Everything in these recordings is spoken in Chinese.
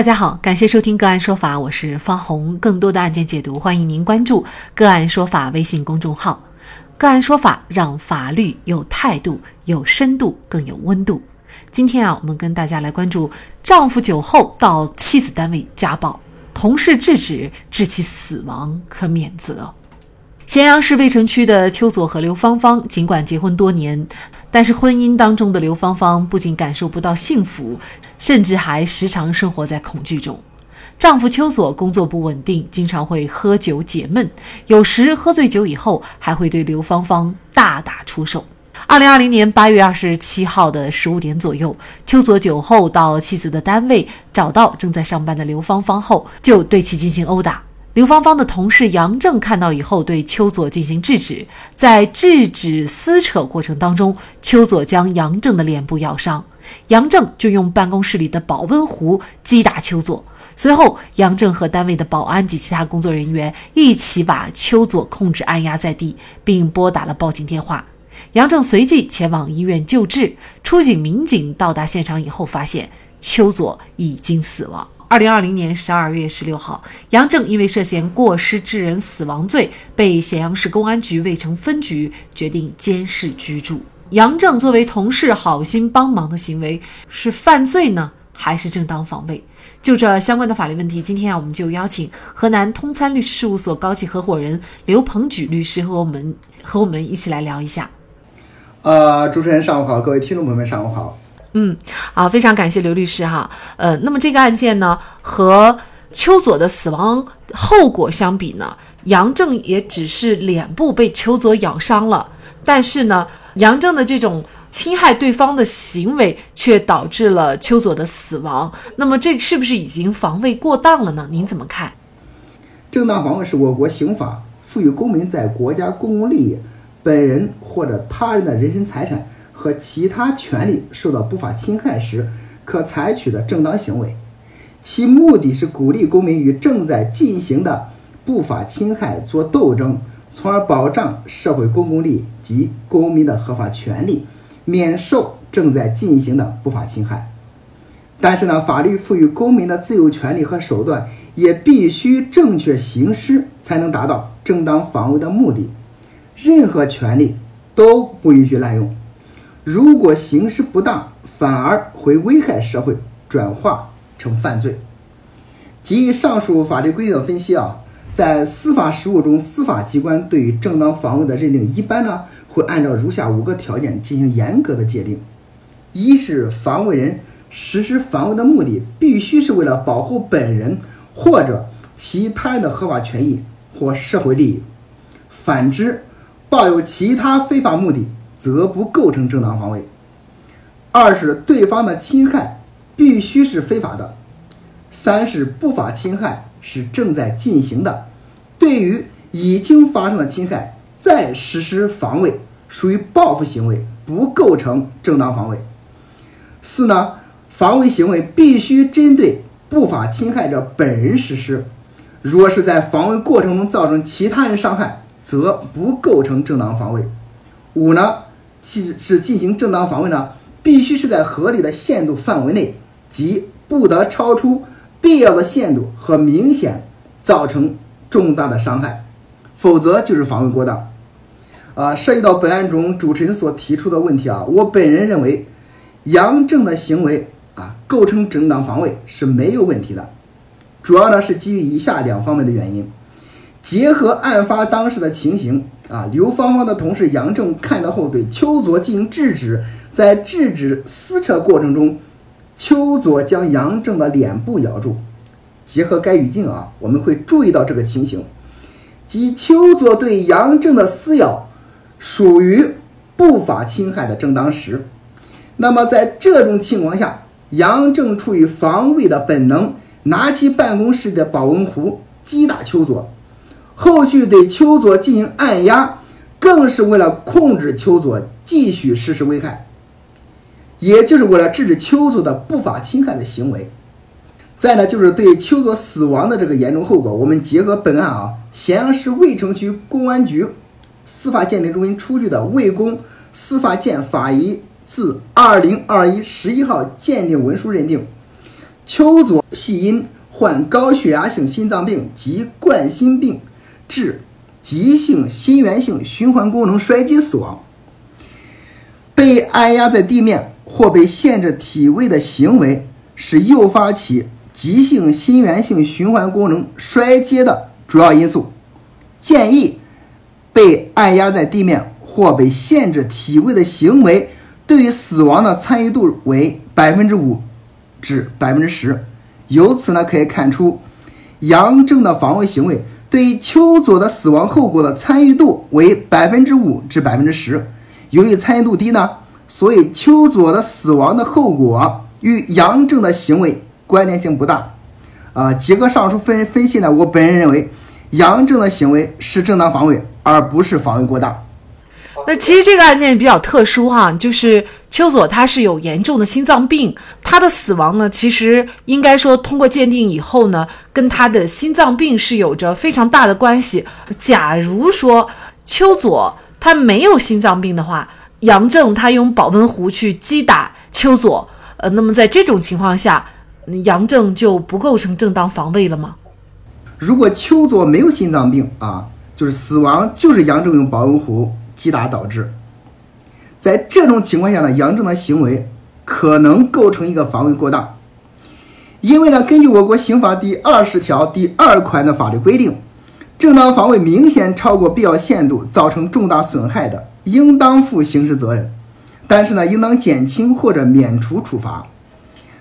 大家好，感谢收听个案说法，我是方红。更多的案件解读，欢迎您关注个案说法微信公众号。个案说法让法律有态度、有深度、更有温度。今天啊，我们跟大家来关注：丈夫酒后到妻子单位家暴，同事制止致其死亡，可免责。咸阳市渭城区的邱佐和刘芳芳，尽管结婚多年。但是婚姻当中的刘芳芳不仅感受不到幸福，甚至还时常生活在恐惧中。丈夫邱佐工作不稳定，经常会喝酒解闷，有时喝醉酒以后还会对刘芳芳大打出手。二零二零年八月二十七号的十五点左右，邱佐酒后到妻子的单位，找到正在上班的刘芳芳后，就对其进行殴打。刘芳芳的同事杨正看到以后，对邱佐进行制止。在制止撕扯过程当中，邱佐将杨正的脸部咬伤，杨正就用办公室里的保温壶击打邱佐。随后，杨正和单位的保安及其他工作人员一起把邱佐控制按压在地，并拨打了报警电话。杨正随即前往医院救治。出警民警到达现场以后，发现邱佐已经死亡。二零二零年十二月十六号，杨正因为涉嫌过失致人死亡罪，被咸阳市公安局渭城分局决定监视居住。杨正作为同事好心帮忙的行为是犯罪呢，还是正当防卫？就这相关的法律问题，今天啊，我们就邀请河南通参律师事务所高级合伙人刘鹏举律师和我们和我们一起来聊一下。呃，主持人上午好，各位听众朋友们上午好。嗯，好，非常感谢刘律师哈。呃，那么这个案件呢，和邱佐的死亡后果相比呢，杨正也只是脸部被邱佐咬伤了，但是呢，杨正的这种侵害对方的行为却导致了邱佐的死亡。那么这是不是已经防卫过当了呢？您怎么看？正当防卫是我国刑法赋予公民在国家公共利益、本人或者他人的人身财产。和其他权利受到不法侵害时，可采取的正当行为，其目的是鼓励公民与正在进行的不法侵害作斗争，从而保障社会公共利益及公民的合法权利，免受正在进行的不法侵害。但是呢，法律赋予公民的自由权利和手段也必须正确行使，才能达到正当防卫的目的。任何权利都不允许滥用。如果行使不当，反而会危害社会，转化成犯罪。基于上述法律规定的分析啊，在司法实务中，司法机关对于正当防卫的认定，一般呢会按照如下五个条件进行严格的界定：一是防卫人实施防卫的目的必须是为了保护本人或者其他人的合法权益或社会利益；反之，抱有其他非法目的。则不构成正当防卫。二是对方的侵害必须是非法的。三是不法侵害是正在进行的，对于已经发生的侵害再实施防卫，属于报复行为，不构成正当防卫。四呢，防卫行为必须针对不法侵害者本人实施，若是在防卫过程中造成其他人伤害，则不构成正当防卫。五呢？其是进行正当防卫呢，必须是在合理的限度范围内，即不得超出必要的限度和明显造成重大的伤害，否则就是防卫过当。啊，涉及到本案中主持人所提出的问题啊，我本人认为，杨正的行为啊构成正当防卫是没有问题的，主要呢是基于以下两方面的原因。结合案发当时的情形啊，刘芳芳的同事杨正看到后对邱佐进行制止，在制止撕扯过程中，邱佐将杨正的脸部咬住。结合该语境啊，我们会注意到这个情形，即邱佐对杨正的撕咬属于不法侵害的正当时。那么在这种情况下，杨正出于防卫的本能，拿起办公室的保温壶击打邱佐。后续对邱佐进行按压，更是为了控制邱佐继续实施危害，也就是为了制止邱佐的不法侵害的行为。再呢，就是对邱佐死亡的这个严重后果，我们结合本案啊，咸阳市渭城区公安局司法鉴定中心出具的魏公司法鉴法医自二零二一十一号鉴定文书认定，邱佐系因患高血压性心脏病及冠心病致急性心源性循环功能衰竭死亡。被按压在地面或被限制体位的行为是诱发起急性心源性循环功能衰竭的主要因素。建议被按压在地面或被限制体位的行为对于死亡的参与度为百分之五至百分之十。由此呢，可以看出杨正的防卫行为对于邱佐的死亡后果的参与度为百分之五至百分之十。由于参与度低呢，所以邱佐的死亡的后果与杨正的行为关联性不大。啊，结合上述分分析呢，我本人认为杨正的行为是正当防卫，而不是防卫过大。那其实这个案件比较特殊哈，就是邱佐他是有严重的心脏病，他的死亡呢，其实应该说通过鉴定以后呢，跟他的心脏病是有着非常大的关系。假如说邱佐他没有心脏病的话，杨正他用保温壶去击打邱佐，呃，那么在这种情况下，杨正就不构成正当防卫了吗？如果邱佐没有心脏病啊，就是死亡就是杨正用保温壶击打导致。在这种情况下呢，杨正的行为可能构成一个防卫过当，因为呢，根据我国刑法第二十条第二款的法律规定，正当防卫明显超过必要限度，造成重大损害的。应当负刑事责任，但是呢，应当减轻或者免除处罚。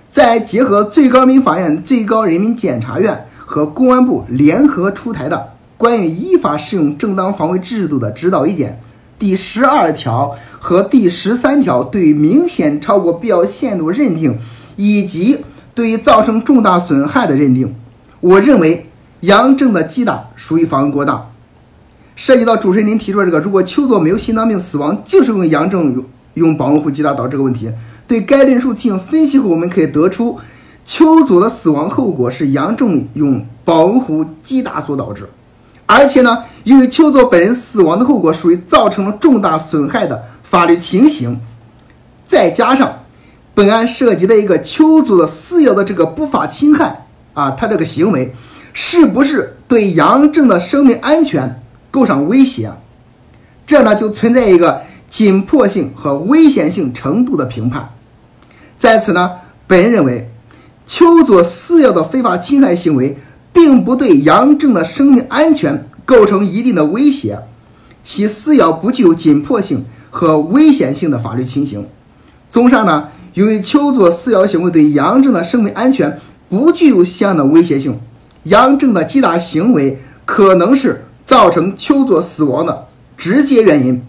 再结合最高人民法院、最高人民检察院和公安部联合出台的《关于依法适用正当防卫制度的指导意见》第十二条和第十三条，对明显超过必要限度认定，以及对于造成重大损害的认定，我认为杨正的击打属于防卫过当。涉及到主持人您提出的这个，如果邱佐没有心脏病死亡，就是用杨正用用保温壶击打导致这个问题，对该论述进行分析后，我们可以得出邱佐的死亡后果是杨正用保温壶击打所导致，而且呢，由于邱佐本人死亡的后果属于造成了重大损害的法律情形，再加上本案涉及的一个邱佐的私有的这个不法侵害啊，他这个行为是不是对杨正的生命安全？构成威胁，这呢就存在一个紧迫性和危险性程度的评判。在此呢，本人认为，邱佐私有的非法侵害行为，并不对杨正的生命安全构成一定的威胁，其私有不具有紧迫性和危险性的法律情形。综上呢，由于邱佐私有行为对杨正的生命安全不具有相应的威胁性，杨正的击打行为可能是。造成邱佐死亡的直接原因，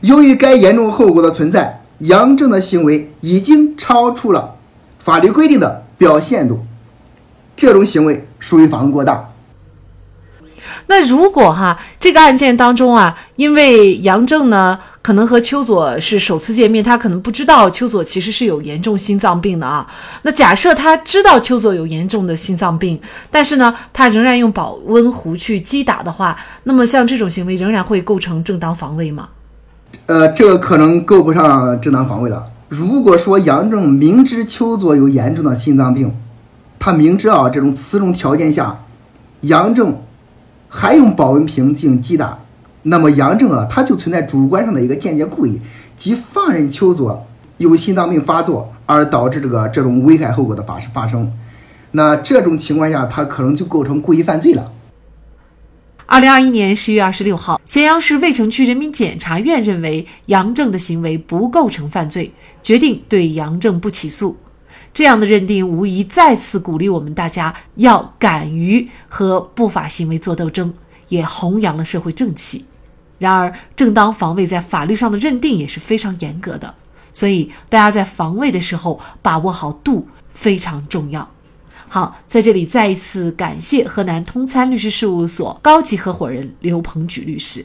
由于该严重后果的存在，杨正的行为已经超出了法律规定的表现度，这种行为属于防卫过当。那如果哈这个案件当中啊，因为杨正呢可能和邱佐是首次见面，他可能不知道邱佐其实是有严重心脏病的啊。那假设他知道邱佐有严重的心脏病，但是呢他仍然用保温壶去击打的话，那么像这种行为仍然会构成正当防卫吗？呃，这个可能够不上正当防卫了。如果说杨正明知邱佐有严重的心脏病，他明知啊这种此种条件下，杨正。还用保温瓶进行击打，那么杨正啊，他就存在主观上的一个间接故意，即放任邱佐有心脏病发作，而导致这个这种危害后果的发生发生。那这种情况下，他可能就构成故意犯罪了。二零二一年十月二十六号，咸阳市渭城区人民检察院认为杨正的行为不构成犯罪，决定对杨正不起诉。这样的认定无疑再次鼓励我们大家要敢于和不法行为做斗争，也弘扬了社会正气。然而，正当防卫在法律上的认定也是非常严格的，所以大家在防卫的时候把握好度非常重要。好，在这里再一次感谢河南通参律师事务所高级合伙人刘鹏举律师。